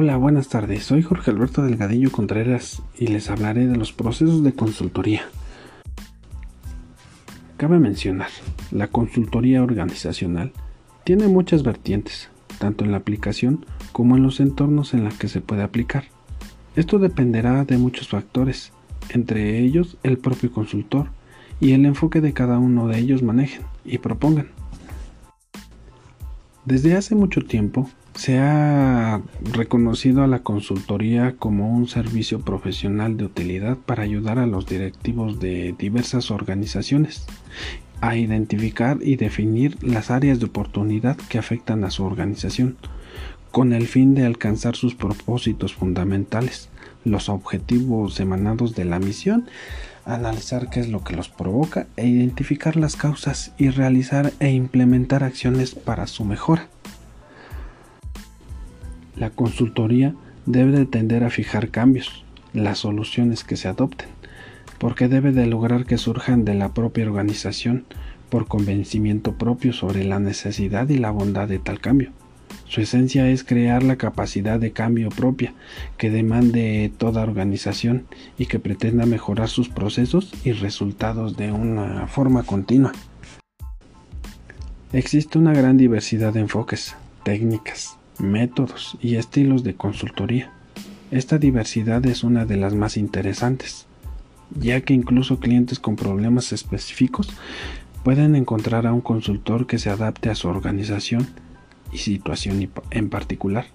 Hola, buenas tardes. Soy Jorge Alberto Delgadillo Contreras y les hablaré de los procesos de consultoría. Cabe mencionar, la consultoría organizacional tiene muchas vertientes, tanto en la aplicación como en los entornos en los que se puede aplicar. Esto dependerá de muchos factores, entre ellos el propio consultor y el enfoque de cada uno de ellos manejen y propongan. Desde hace mucho tiempo se ha reconocido a la consultoría como un servicio profesional de utilidad para ayudar a los directivos de diversas organizaciones a identificar y definir las áreas de oportunidad que afectan a su organización, con el fin de alcanzar sus propósitos fundamentales, los objetivos emanados de la misión, analizar qué es lo que los provoca e identificar las causas y realizar e implementar acciones para su mejora. La consultoría debe de tender a fijar cambios, las soluciones que se adopten, porque debe de lograr que surjan de la propia organización por convencimiento propio sobre la necesidad y la bondad de tal cambio. Su esencia es crear la capacidad de cambio propia que demande toda organización y que pretenda mejorar sus procesos y resultados de una forma continua. Existe una gran diversidad de enfoques, técnicas, métodos y estilos de consultoría. Esta diversidad es una de las más interesantes, ya que incluso clientes con problemas específicos pueden encontrar a un consultor que se adapte a su organización y situación en particular.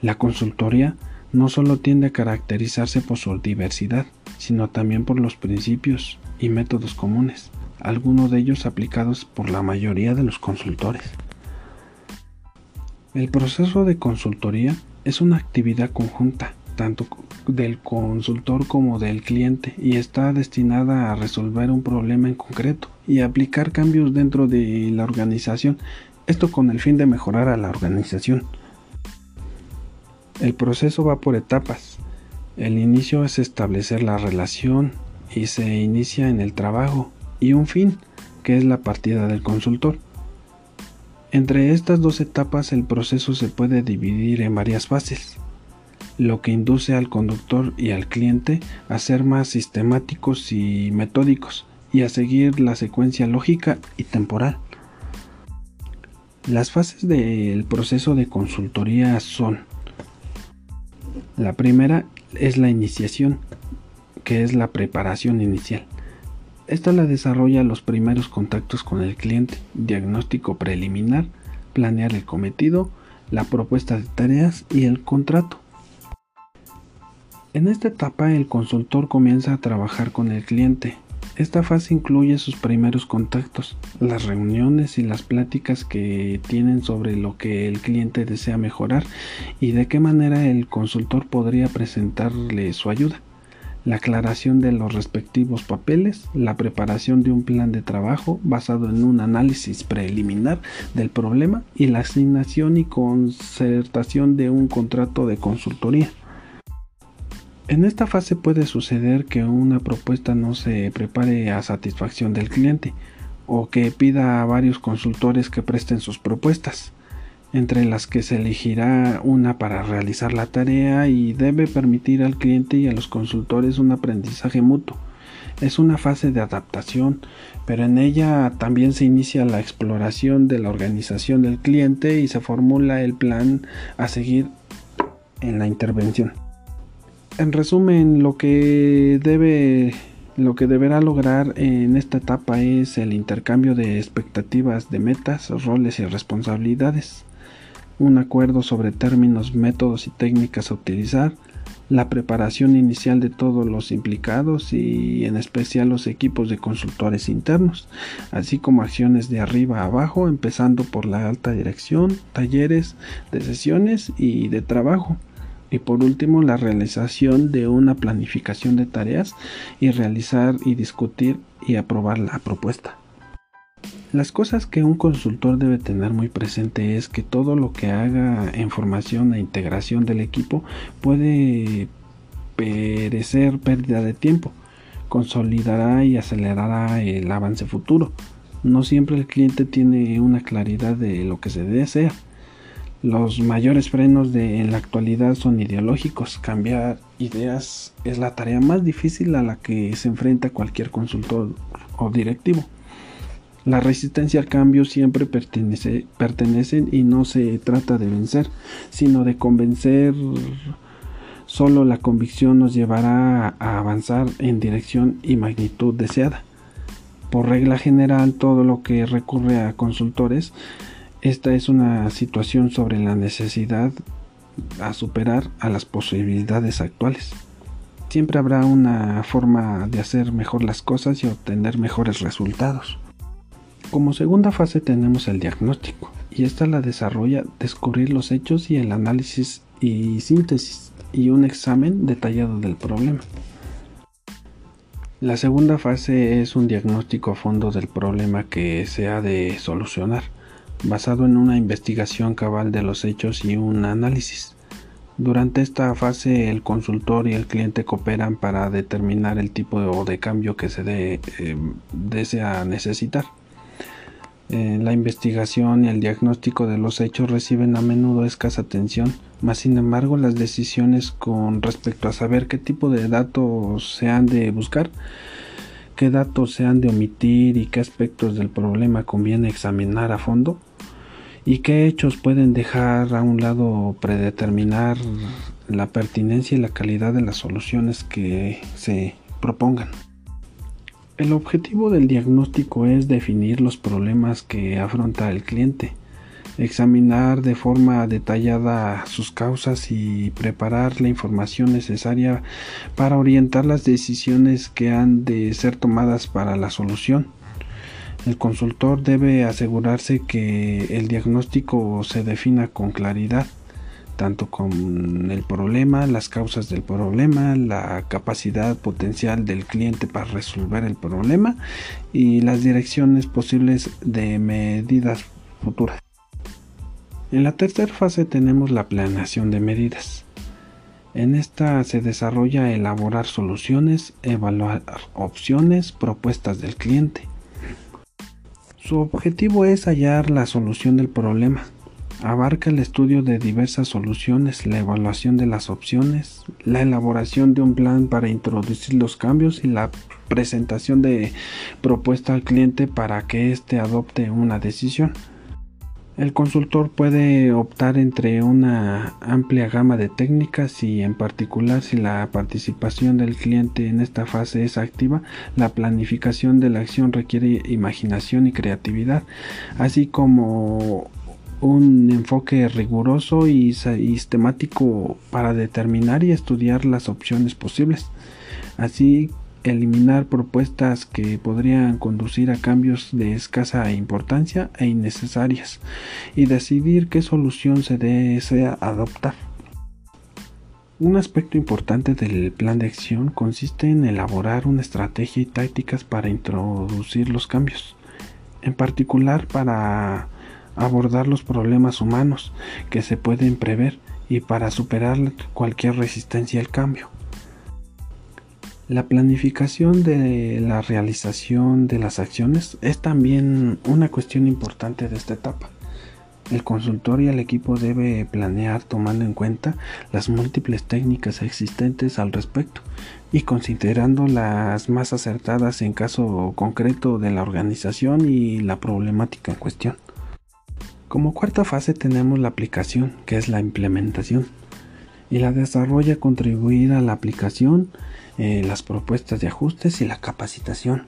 La consultoría no solo tiende a caracterizarse por su diversidad, sino también por los principios y métodos comunes, algunos de ellos aplicados por la mayoría de los consultores. El proceso de consultoría es una actividad conjunta, tanto del consultor como del cliente, y está destinada a resolver un problema en concreto y aplicar cambios dentro de la organización esto con el fin de mejorar a la organización. El proceso va por etapas. El inicio es establecer la relación y se inicia en el trabajo y un fin, que es la partida del consultor. Entre estas dos etapas el proceso se puede dividir en varias fases, lo que induce al conductor y al cliente a ser más sistemáticos y metódicos y a seguir la secuencia lógica y temporal. Las fases del proceso de consultoría son la primera es la iniciación, que es la preparación inicial. Esta la desarrolla los primeros contactos con el cliente, diagnóstico preliminar, planear el cometido, la propuesta de tareas y el contrato. En esta etapa el consultor comienza a trabajar con el cliente, esta fase incluye sus primeros contactos, las reuniones y las pláticas que tienen sobre lo que el cliente desea mejorar y de qué manera el consultor podría presentarle su ayuda, la aclaración de los respectivos papeles, la preparación de un plan de trabajo basado en un análisis preliminar del problema y la asignación y concertación de un contrato de consultoría. En esta fase puede suceder que una propuesta no se prepare a satisfacción del cliente o que pida a varios consultores que presten sus propuestas, entre las que se elegirá una para realizar la tarea y debe permitir al cliente y a los consultores un aprendizaje mutuo. Es una fase de adaptación, pero en ella también se inicia la exploración de la organización del cliente y se formula el plan a seguir en la intervención en resumen, lo que debe lo que deberá lograr en esta etapa es el intercambio de expectativas de metas, roles y responsabilidades, un acuerdo sobre términos, métodos y técnicas a utilizar, la preparación inicial de todos los implicados y en especial los equipos de consultores internos, así como acciones de arriba a abajo, empezando por la alta dirección, talleres de sesiones y de trabajo y por último, la realización de una planificación de tareas y realizar y discutir y aprobar la propuesta. Las cosas que un consultor debe tener muy presente es que todo lo que haga en formación e integración del equipo puede perecer pérdida de tiempo, consolidará y acelerará el avance futuro. No siempre el cliente tiene una claridad de lo que se desea Los mayores frenos de, en la actualidad son ideológicos. Cambiar ideas es la tarea más difícil a la que se enfrenta cualquier consultor o directivo. La resistencia al cambio siempre pertenece, pertenecen y no se trata de vencer, sino de convencer. Solo la convicción nos llevará a avanzar en dirección y magnitud deseada. Por regla general, todo lo que recurre a consultores, esta es una situación sobre la necesidad a superar a las posibilidades actuales. Siempre habrá una forma de hacer mejor las cosas y obtener mejores resultados. Como segunda fase tenemos el diagnóstico y esta la desarrolla descubrir los hechos y el análisis y síntesis y un examen detallado del problema. La segunda fase es un diagnóstico a fondo del problema que se ha de solucionar, basado en una investigación cabal de los hechos y un análisis. Durante esta fase el consultor y el cliente cooperan para determinar el tipo de, cambio que se eh, desea necesitar. Eh, la investigación y el diagnóstico de los hechos reciben a menudo escasa atención, mas sin embargo las decisiones con respecto a saber qué tipo de datos se han de buscar, qué datos se han de omitir y qué aspectos del problema conviene examinar a fondo y qué hechos pueden dejar a un lado predeterminar la pertinencia y la calidad de las soluciones que se propongan. El objetivo del diagnóstico es definir los problemas que afronta el cliente, examinar de forma detallada sus causas y preparar la información necesaria para orientar las decisiones que han de ser tomadas para la solución. El consultor debe asegurarse que el diagnóstico se defina con claridad tanto con el problema, las causas del problema, la capacidad potencial del cliente para resolver el problema y las direcciones posibles de medidas futuras. En la tercera fase tenemos la planeación de medidas. En esta se desarrolla elaborar soluciones, evaluar opciones, propuestas del cliente. Su objetivo es hallar la solución del problema, Abarca el estudio de diversas soluciones, la evaluación de las opciones, la elaboración de un plan para introducir los cambios y la presentación de propuesta al cliente para que éste adopte una decisión. El consultor puede optar entre una amplia gama de técnicas y en particular si la participación del cliente en esta fase es activa, la planificación de la acción requiere imaginación y creatividad, así como un enfoque riguroso y sistemático para determinar y estudiar las opciones posibles. Así eliminar propuestas que podrían conducir a cambios de escasa importancia e innecesarias y decidir qué solución se desea adoptar. Un aspecto importante del plan de acción consiste en elaborar una estrategia y tácticas para introducir los cambios, en particular para abordar los problemas humanos que se pueden prever y para superar cualquier resistencia al cambio. La planificación de la realización de las acciones es también una cuestión importante de esta etapa. El consultor y el equipo debe planear tomando en cuenta las múltiples técnicas existentes al respecto y considerando las más acertadas en caso concreto de la organización y la problemática en cuestión. Como cuarta fase tenemos la aplicación, que es la implementación. Y la desarrolla contribuir a la aplicación, eh, las propuestas de ajustes y la capacitación.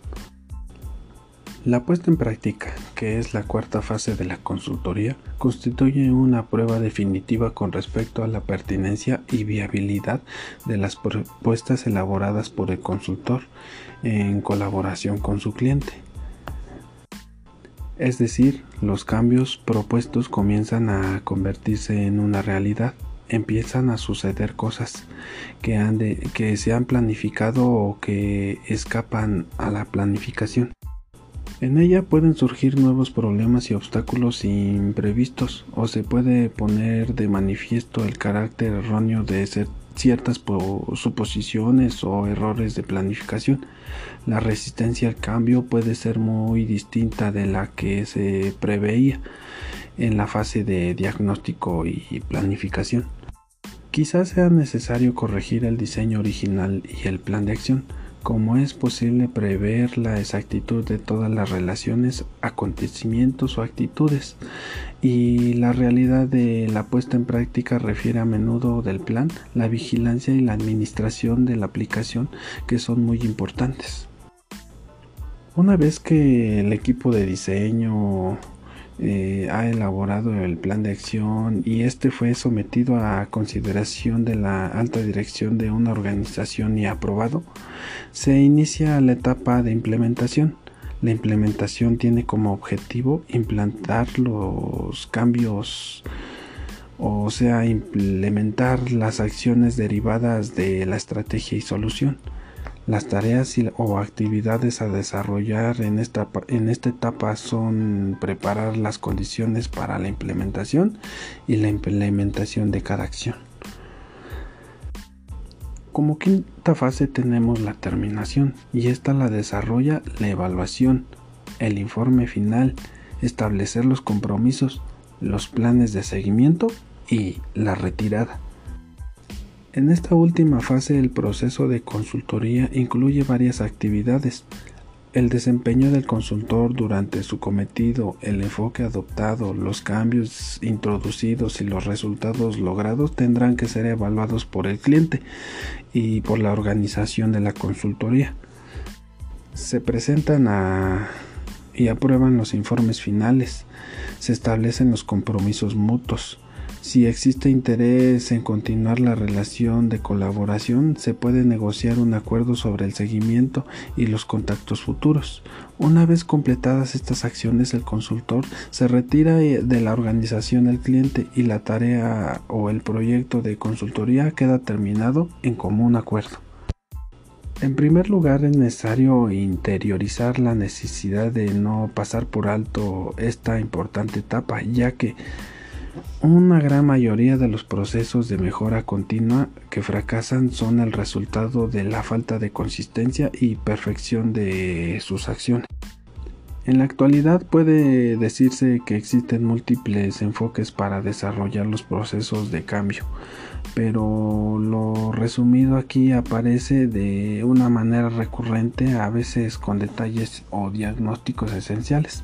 La puesta en práctica, que es la cuarta fase de la consultoría, constituye una prueba definitiva con respecto a la pertinencia y viabilidad de las propuestas elaboradas por el consultor en colaboración con su cliente. Es decir, los cambios propuestos comienzan a convertirse en una realidad, empiezan a suceder cosas que, se han planificado o que escapan a la planificación. En ella pueden surgir nuevos problemas y obstáculos imprevistos o se puede poner de manifiesto el carácter erróneo de ciertas suposiciones o errores de planificación. La resistencia al cambio puede ser muy distinta de la que se preveía en la fase de diagnóstico y planificación. Quizás sea necesario corregir el diseño original y el plan de acción, como es posible prever la exactitud de todas las relaciones, acontecimientos o actitudes. Y la realidad de la puesta en práctica refiere a menudo del plan, la vigilancia y la administración de la aplicación, que son muy importantes. Una vez que el equipo de diseño eh, ha elaborado el plan de acción y este fue sometido a consideración de la alta dirección de una organización y aprobado, se inicia la etapa de implementación. La implementación tiene como objetivo implantar los cambios o sea, implementar las acciones derivadas de la estrategia y solución. Las tareas o actividades a desarrollar en esta, en esta etapa son preparar las condiciones para la implementación y la implementación de cada acción. Como quinta fase tenemos la terminación y esta la desarrolla la evaluación, el informe final, establecer los compromisos, los planes de seguimiento y la retirada. En esta última fase el proceso de consultoría incluye varias actividades. El desempeño del consultor durante su cometido, el enfoque adoptado, los cambios introducidos y los resultados logrados tendrán que ser evaluados por el cliente y por la organización de la consultoría. Se presentan y aprueban los informes finales. Se establecen los compromisos mutuos si existe interés en continuar la relación de colaboración, se puede negociar un acuerdo sobre el seguimiento y los contactos futuros. Una vez completadas estas acciones, el consultor se retira de la organización del cliente y la tarea o el proyecto de consultoría queda terminado en común acuerdo. En primer lugar, es necesario interiorizar la necesidad de no pasar por alto esta importante etapa, ya que una gran mayoría de los procesos de mejora continua que fracasan son el resultado de la falta de consistencia y perfección de sus acciones. En la actualidad puede decirse que existen múltiples enfoques para desarrollar los procesos de cambio, pero lo resumido aquí aparece de una manera recurrente, a veces con detalles o diagnósticos esenciales.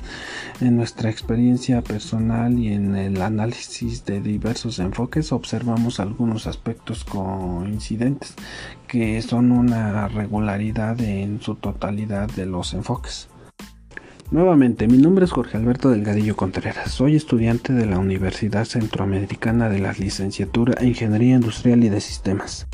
En nuestra experiencia personal y en el análisis de diversos enfoques observamos algunos aspectos coincidentes que son una regularidad en su totalidad de los enfoques. Nuevamente, mi nombre es Jorge Alberto Delgadillo Contreras. Soy estudiante de la Universidad Centroamericana de la Licenciatura en Ingeniería Industrial y de Sistemas.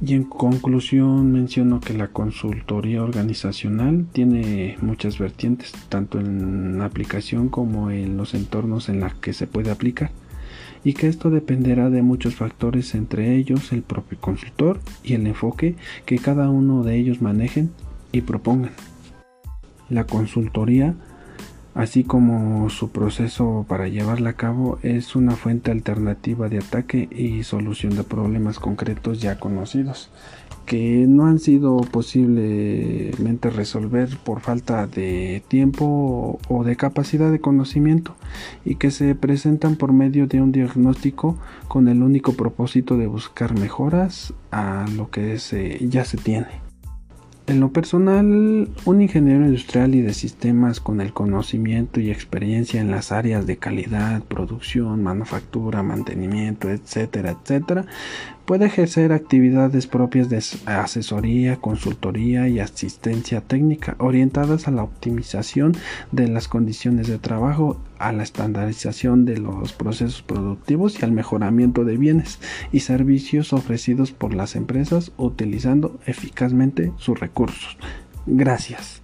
Y en conclusión menciono que la consultoría organizacional tiene muchas vertientes, tanto en aplicación como en los entornos en los que se puede aplicar, y que esto dependerá de muchos factores, entre ellos el propio consultor y el enfoque que cada uno de ellos manejen y propongan. La consultoría, así como su proceso para llevarla a cabo, es una fuente alternativa de ataque y solución de problemas concretos ya conocidos que no han sido posiblemente resolver por falta de tiempo o de capacidad de conocimiento y que se presentan por medio de un diagnóstico con el único propósito de buscar mejoras a lo que ya se tiene. En lo personal, un ingeniero industrial y de sistemas con el conocimiento y experiencia en las áreas de calidad, producción, manufactura, mantenimiento, etcétera, etcétera, puede ejercer actividades propias de asesoría, consultoría y asistencia técnica orientadas a la optimización de las condiciones de trabajo, a la estandarización de los procesos productivos y al mejoramiento de bienes y servicios ofrecidos por las empresas utilizando eficazmente sus recursos. Gracias.